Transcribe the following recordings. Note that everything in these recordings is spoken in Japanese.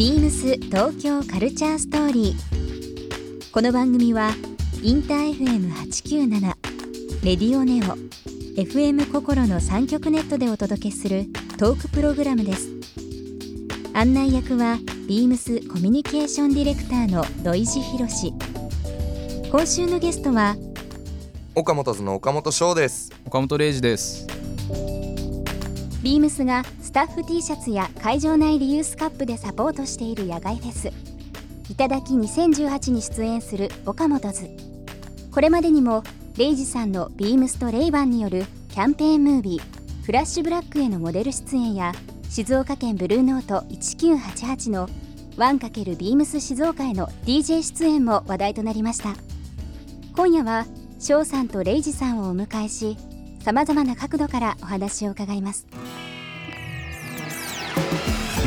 ビームス東京カルチャーストーリー。この番組はインター FM897 レディオネオ FM 心の三極ネットでお届けするトークプログラムです。案内役はビームスコミュニケーションディレクターの土井博志。今週のゲストは岡本図の岡本翔です岡本零士ですビームスがスタッフ T シャツや会場内リユースカップでサポートしている野外フェス。いただき2018に出演する岡本図。これまでにもレイジさんのビームスとレイバンによるキャンペーンムービーフラッシュブラックへのモデル出演や静岡県ブルーノート1988の 1× ビームス静岡への DJ 出演も話題となりました。今夜は翔さんとレイジさんをお迎えしさまざまな角度からお話を伺います。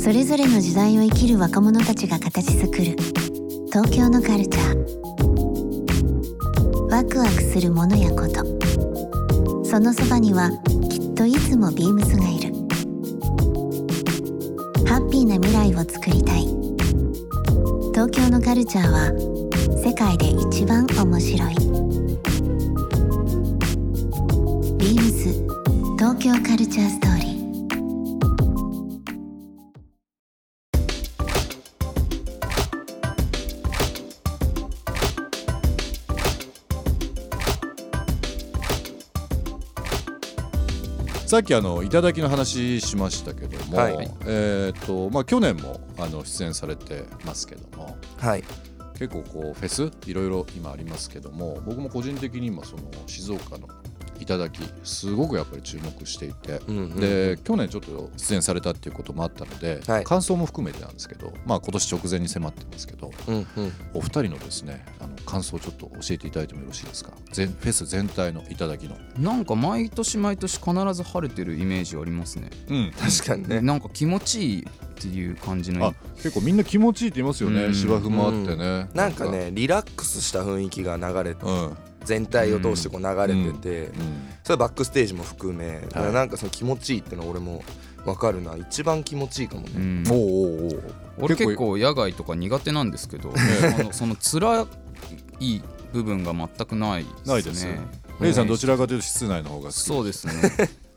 それぞれの時代を生きる若者たちが形作る。東京のカルチャー。ワクワクするものやこと。そのそばにはきっといつもビームスがいる。ハッピーな未来をつくりたい。東京のカルチャーは世界で一番面白い。ビームス東京カルチャーストーリー。さっきあの頂きの話しましたけども、はい。えっ、とまあ去年もあの出演されてますけどもはい。結構こうフェスいろいろ今ありますけども僕も個人的に今その静岡の頂きすごくやっぱり注目していて、うんうんで去年ちょっと出演されたっていうこともあったので、はい。感想も含めてなんですけどまあ今年直前に迫ってますけどうんうん。お二人のですねあの感想をちょっと教えていただいてもよろしいですか？全フェス全体の頂きの。なんか毎年毎年必ず晴れてるイメージありますね。うん。確かにね。なんか気持ちいいっていう感じの。あ結構みんな気持ちいいって言いますよね、うん。芝生もあってね、なんか。ねリラックスした雰囲気が流れてうん、うん全体を通してこう流れてて、うん。それバックステージも含め、だからなんかその気持ちいいってのは俺も分かるな一番気持ちいいかもね、うん。おうおうおう。俺結構野外とか苦手なんですけど あのその辛い部分が全くないですね。ないです。レイさんどちらかというと室内の方が好きそうですね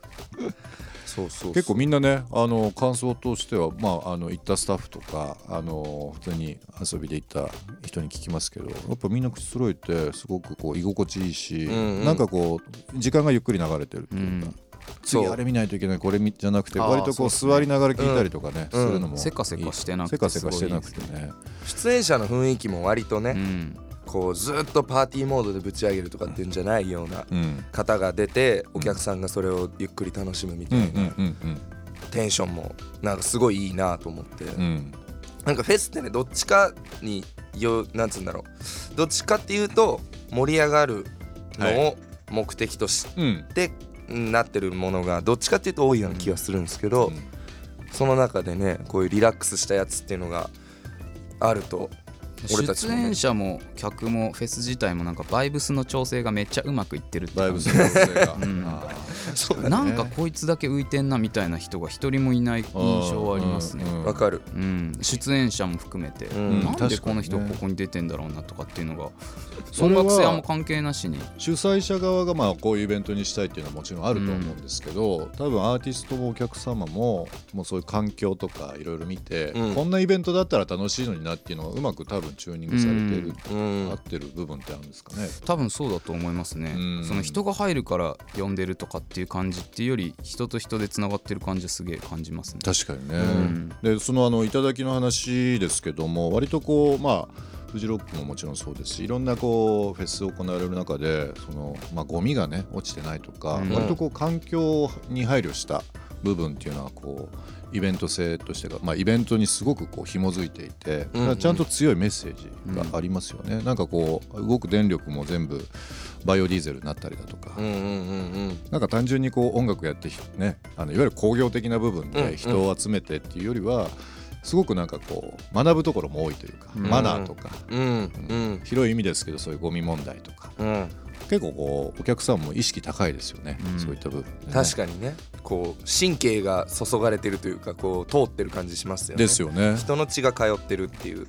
そうそう結構みんなねあの感想としてはまああの行ったスタッフとかあの普通に遊びで行った人に聞きますけどやっぱみんな口揃えてすごくこう居心地いいし、うんうん。なんかこう時間がゆっくり流れてるっていうか、うん。次あれ見ないといけないこれ見じゃなくて割とこう座りながら聞いたりとかね、うん。するのもせかせかしてなくてせかせかしてなくてね。出演者の雰囲気も割とね、うんこうずっとパーティーモードでぶち上げるとかっていうんじゃないようなうん。方が出てお客さんがそれをゆっくり楽しむみたいなテンションもなんかすごいいいなと思って、なんかフェスってねどっちかによなんつうんだろう。どっちかっていうと盛り上がるのを目的としうんてなってるものがどっちかっていうと多いような気がするんですけど、うん。その中でねこういうリラックスしたやつっていうのがあると俺たちもね。出演者も客もフェス自体もなんかバイブスの調整がめっちゃうまくいってるってバイブスの女性が、うん。あそうなんかこいつだけ浮いてんなみたいな人が一人もいない印象はありますね。うんうんわかる。うん、出演者も含めて、うん。なんでこの人ここに出てんだろうなとかっていうのが。それは音楽性あんま関係なしに。主催者側がまあこういうイベントにしたいっていうのはもちろんあると思うんですけど、多分アーティストもお客様ももうそういう環境とかいろいろ見て、うん。こんなイベントだったら楽しいのになっていうのがうまく多分チューニングされてる、うん。合ってる部分ってあるんですかね。多分そうだと思いますね、うん。その人が入るから呼んでるとかっていう感じっていうより人と人でつながってる感じはすげえ感じますね。確かにね、ん。でそのあの頂きの話ですけども割とこうまあフジロックももちろんそうですしいろんなこうフェス行われる中でその、まあ、ゴミがね落ちてないとか、うん。割とこう環境に配慮した部分っていうのはこうイベント性としてが、まあ、イベントにすごくこう紐づいていて、うんうん。ちゃんと強いメッセージがありますよね、なんかこう動く電力も全部バイオディーゼルになったりだとか、うんうんうんなんか単純にこう音楽やってねあのいわゆる工業的な部分うんで人を集めてっていうよりは、すごくなんかこう学ぶところも多いというか、うん。マナーとか、うん。うん。うん。広い意味ですけどそういうゴミ問題とか。うん結構こうお客さんも意識高いですよね、うん。そういった部分。でね、確かにね。こう神経が注がれてるというかこう通ってる感じしますよね。ですよね。人の血が通ってるっていう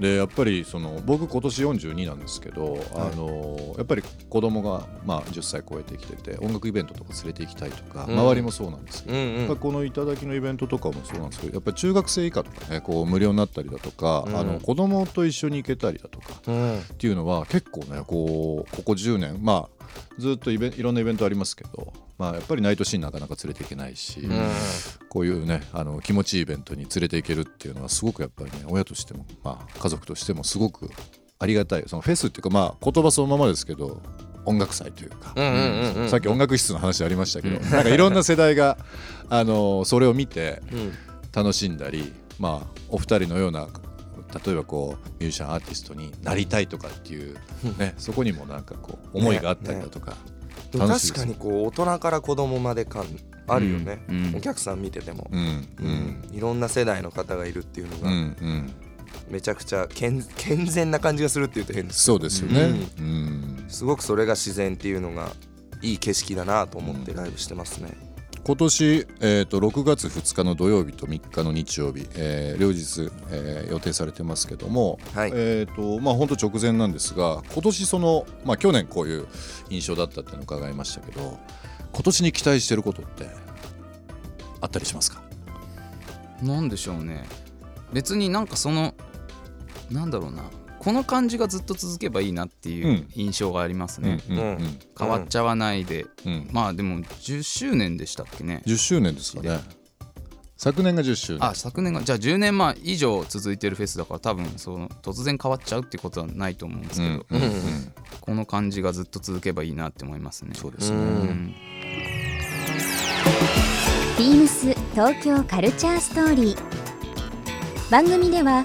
でやっぱりその僕今年42なんですけど、あのやっぱり子供がまあ10歳超えてきてて音楽イベントとか連れて行きたいとか、うん。周りもそうなんですけど、うんうん。この頂きのイベントとかもそうなんですけどやっぱり中学生以下とかねこう無料になったりだとか、うん。あの子供と一緒に行けたりだとかうん。っていうのは結構ねこうここ10年まあずっとイベンいろんなイベントありますけど、まあ、やっぱりナイトシーンなかなか連れていけないし、うん。こういうねあの気持ちいいイベントに連れて行けるっていうのはすごくやっぱりね親としても、まあ、家族としてもすごくありがたい。そのフェスっていうかまあ言葉そのままですけど音楽祭というか、うんうんうんうん。さっき音楽室の話ありましたけど、なんかいろんな世代があのそれを見てうん。楽しんだり、まあ、お二人のような例えばこうミュージシャンアーティストになりたいとかっていう、ね、そこにもなんかこう思いがあったりだとか、でも楽しいです確かにこう大人から子供まで感あるよね、うんうん。お客さん見てても、うんううん。いろんな世代の方がいるっていうのうんがうん。めちゃくちゃ健健全な感じがするっていうと変です。そうですよね、うん。すごくそれが自然っていうのがいい景色だなと思ってライブしてますね、今年、えー、と6月2日の土曜日と3日の日曜日、えー両日、えー予定されてますけども、はい。えーとまあ、本当直前なんですが今年その、まあ、去年こういう印象だったっていうのを伺いましたけど今年に期待してることってあったりしますか？なんでしょうね。別になんかそのなんだろうなこの感じがずっと続けばいいなっていううん。印象がありますね、うんうんうん。変わっちゃわないで、うん。まあでも10周年でしたっけね。10周年ですかね。昨年が10周年。あ昨年がじゃあ10年前以上続いてるフェスだから多分その突然変わっちゃうってことはないと思うんですけど、うんうんうん。この感じがずっと続けばいいなって思いますね。そうですね、ビームス東京カルチャーストーリー。番組では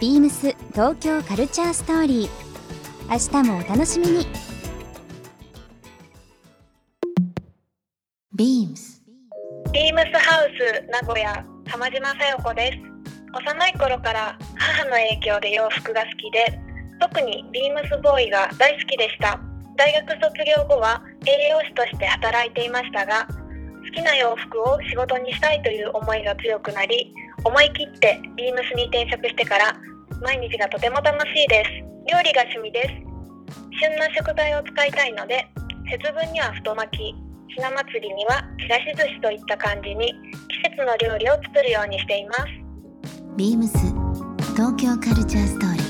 ビームス東京カルチャーストーリー。明日もお楽しみに。ビームス。ビームスハウス名古屋浜島さよ子です。幼い頃から母の影響で洋服が好きで特にビームスボーイが大好きでした。大学卒業後は栄養士として働いていましたが好きな洋服を仕事にしたいという思いが強くなり思い切ってビームスに転職してから毎日がとても楽しいです料理が趣味です旬な食材を使いたいので節分には太巻きひな祭りにはちらし寿司といった感じに季節の料理を作るようにしていますビームス東京カルチャーストーリー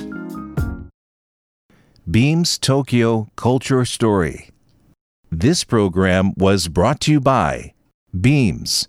Beams Tokyo Culture Story. This program was brought to you by Beams.